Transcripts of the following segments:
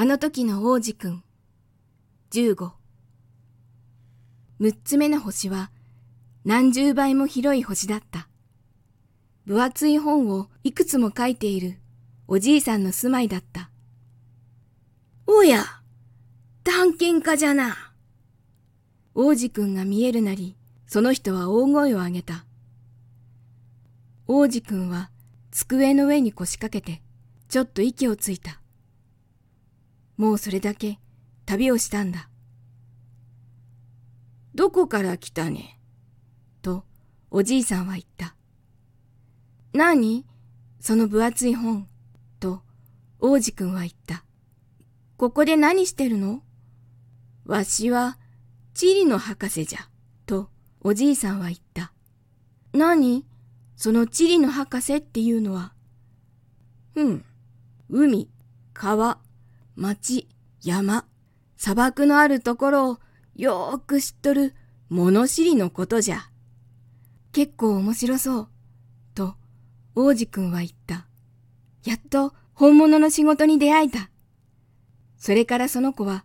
あの時の王子くん。15。六つ目の星は何十倍も広い星だった。分厚い本をいくつも書いているおじいさんの住まいだった。おや、探検家じゃな。王子くんが見えるなり、その人は大声を上げた。王子くんは机の上に腰掛けて、ちょっと息をついた。もうそれだけ旅をしたんだ。どこから来たね？とおじいさんは言った。何？その分厚い本と王子くんは言った。ここで何してるの？わしは地理の博士じゃ。とおじいさんは言った。何？その地理の博士っていうのは？うん。海、川、町、山、砂漠のあるところをよーく知っとる物知りのことじゃ。結構面白そう。と、王子くんは言った。やっと本物の仕事に出会えた。それからその子は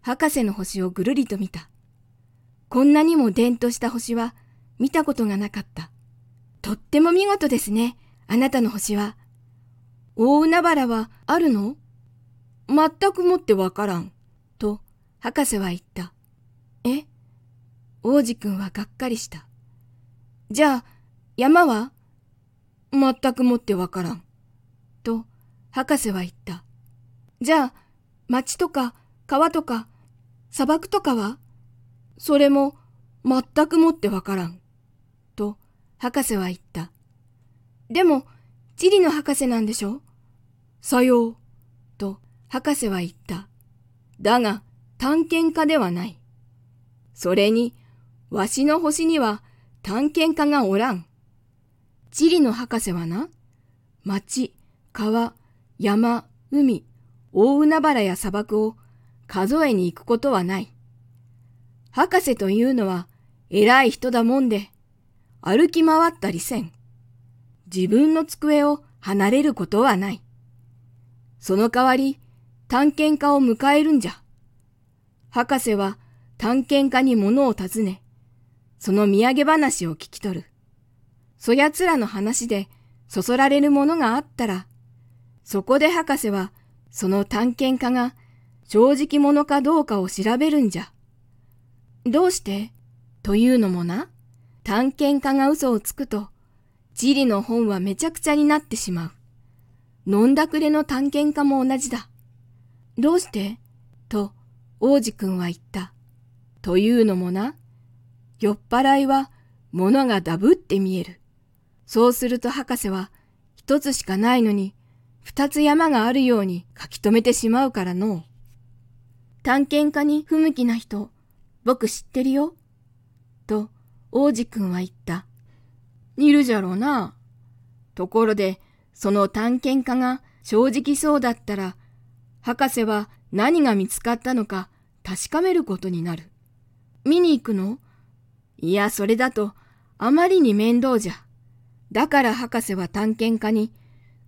博士の星をぐるりと見た。こんなにも伝とした星は見たことがなかった。とっても見事ですね、あなたの星は。大海原はあるの？全くもってわからん。と、博士は言った。え？王子くんはがっかりした。じゃあ、山は？全くもってわからん。と、博士は言った。じゃあ、町とか川とか砂漠とかは？それも全くもってわからん。と、博士は言った。でも、地理の博士なんでしょ？さよう。博士は言った。だが、探検家ではない。それに、わしの星には探検家がおらん。地理の博士はな、町、川、山、海、大海原や砂漠を数えに行くことはない。博士というのは偉い人だもんで、歩き回ったりせん。自分の机を離れることはない。その代わり、探検家を迎えるんじゃ。博士は探検家に物を尋ね、その土産話を聞き取る。そやつらの話でそそられるものがあったら、そこで博士はその探検家が正直者かどうかを調べるんじゃ。どうして？というのもな、探検家が嘘をつくと、地理の本はめちゃくちゃになってしまう。飲んだくれの探検家も同じだ。どうして？と王子くんは言った。というのもな、酔っ払いは物がダブって見える。そうすると博士は一つしかないのに二つ山があるように書き留めてしまうからの。探検家に不向きな人、僕知ってるよ。と王子くんは言った。いるじゃろうな。ところで、その探検家が正直そうだったら博士は何が見つかったのか確かめることになる。見に行くの？いや、それだとあまりに面倒じゃ。だから博士は探検家に、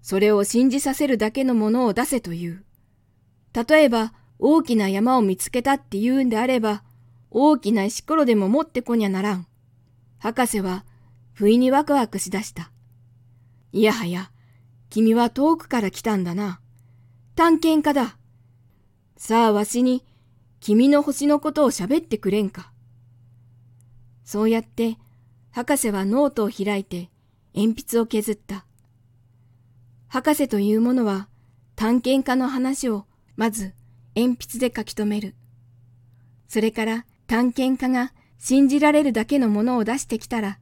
それを信じさせるだけのものを出せという。例えば、大きな山を見つけたって言うんであれば、大きな石ころでも持ってこにゃならん。博士は、不意にワクワクしだした。いやはや、君は遠くから来たんだな。探検家だ。さあわしに君の星のことを喋ってくれんか。そうやって博士はノートを開いて鉛筆を削った。博士というものは探検家の話をまず鉛筆で書き留める。それから探検家が信じられるだけのものを出してきたら、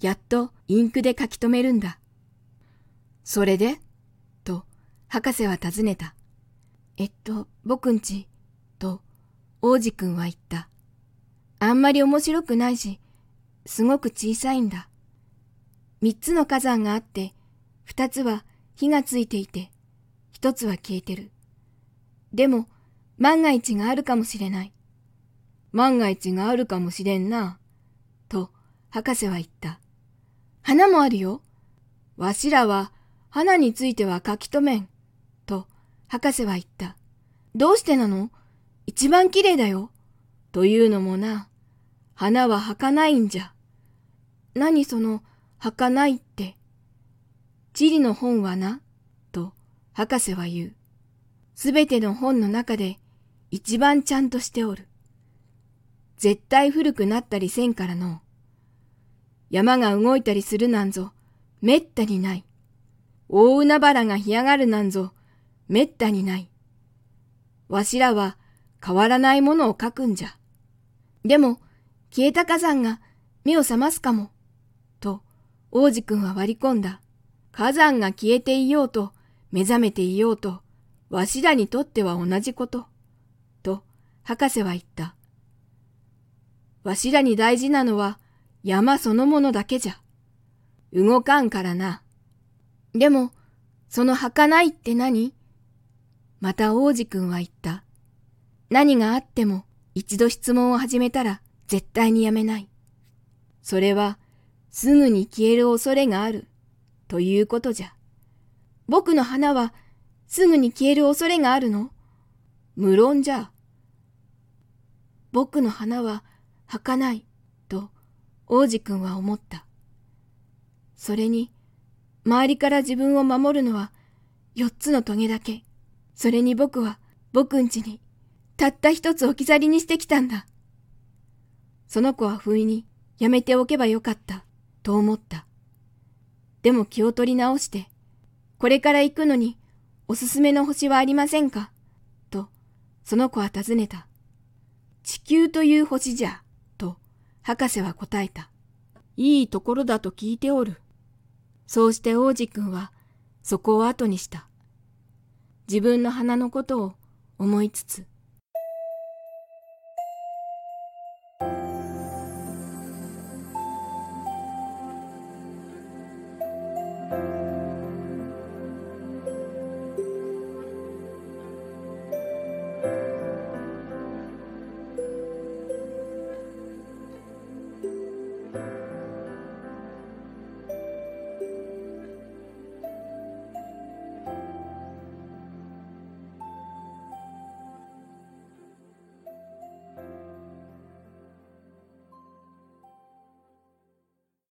やっとインクで書き留めるんだ。それで博士は尋ねた。えっと、僕んち、と、王子くんは言った。あんまり面白くないし、すごく小さいんだ。三つの火山があって、二つは火がついていて、一つは消えてる。でも、万が一があるかもしれない。万が一があるかもしれんな。と、博士は言った。花もあるよ。わしらは、花については書き留めん。博士は言った。どうしてなの？一番綺麗だよ。というのもな、花は儚いんじゃ。何その、儚いって。地理の本はな、と博士は言う。すべての本の中で一番ちゃんとしておる。絶対古くなったりせんからの。山が動いたりするなんぞ、めったにない。大海原が干上がるなんぞ、めったにない。わしらは変わらないものを書くんじゃ。でも、消えた火山が目を覚ますかも。と、王子くんは割り込んだ。火山が消えていようと、目覚めていようと、わしらにとっては同じこと。と、博士は言った。わしらに大事なのは山そのものだけじゃ。動かんからな。でも、その儚いって何？また王子くんは言った。何があっても一度質問を始めたら絶対にやめない。それはすぐに消える恐れがあるということじゃ。僕の花はすぐに消える恐れがあるの？無論じゃ。僕の花は儚いと王子くんは思った。それに周りから自分を守るのは四つの棘だけ。それに僕は僕んちにたった一つ置き去りにしてきたんだ。その子は不意にやめておけばよかったと思った。でも気を取り直して、これから行くのにおすすめの星はありませんか？とその子は尋ねた。地球という星じゃ、と博士は答えた。いいところだと聞いておる。そうして王子くんはそこを後にした。自分の花のことを思いつつ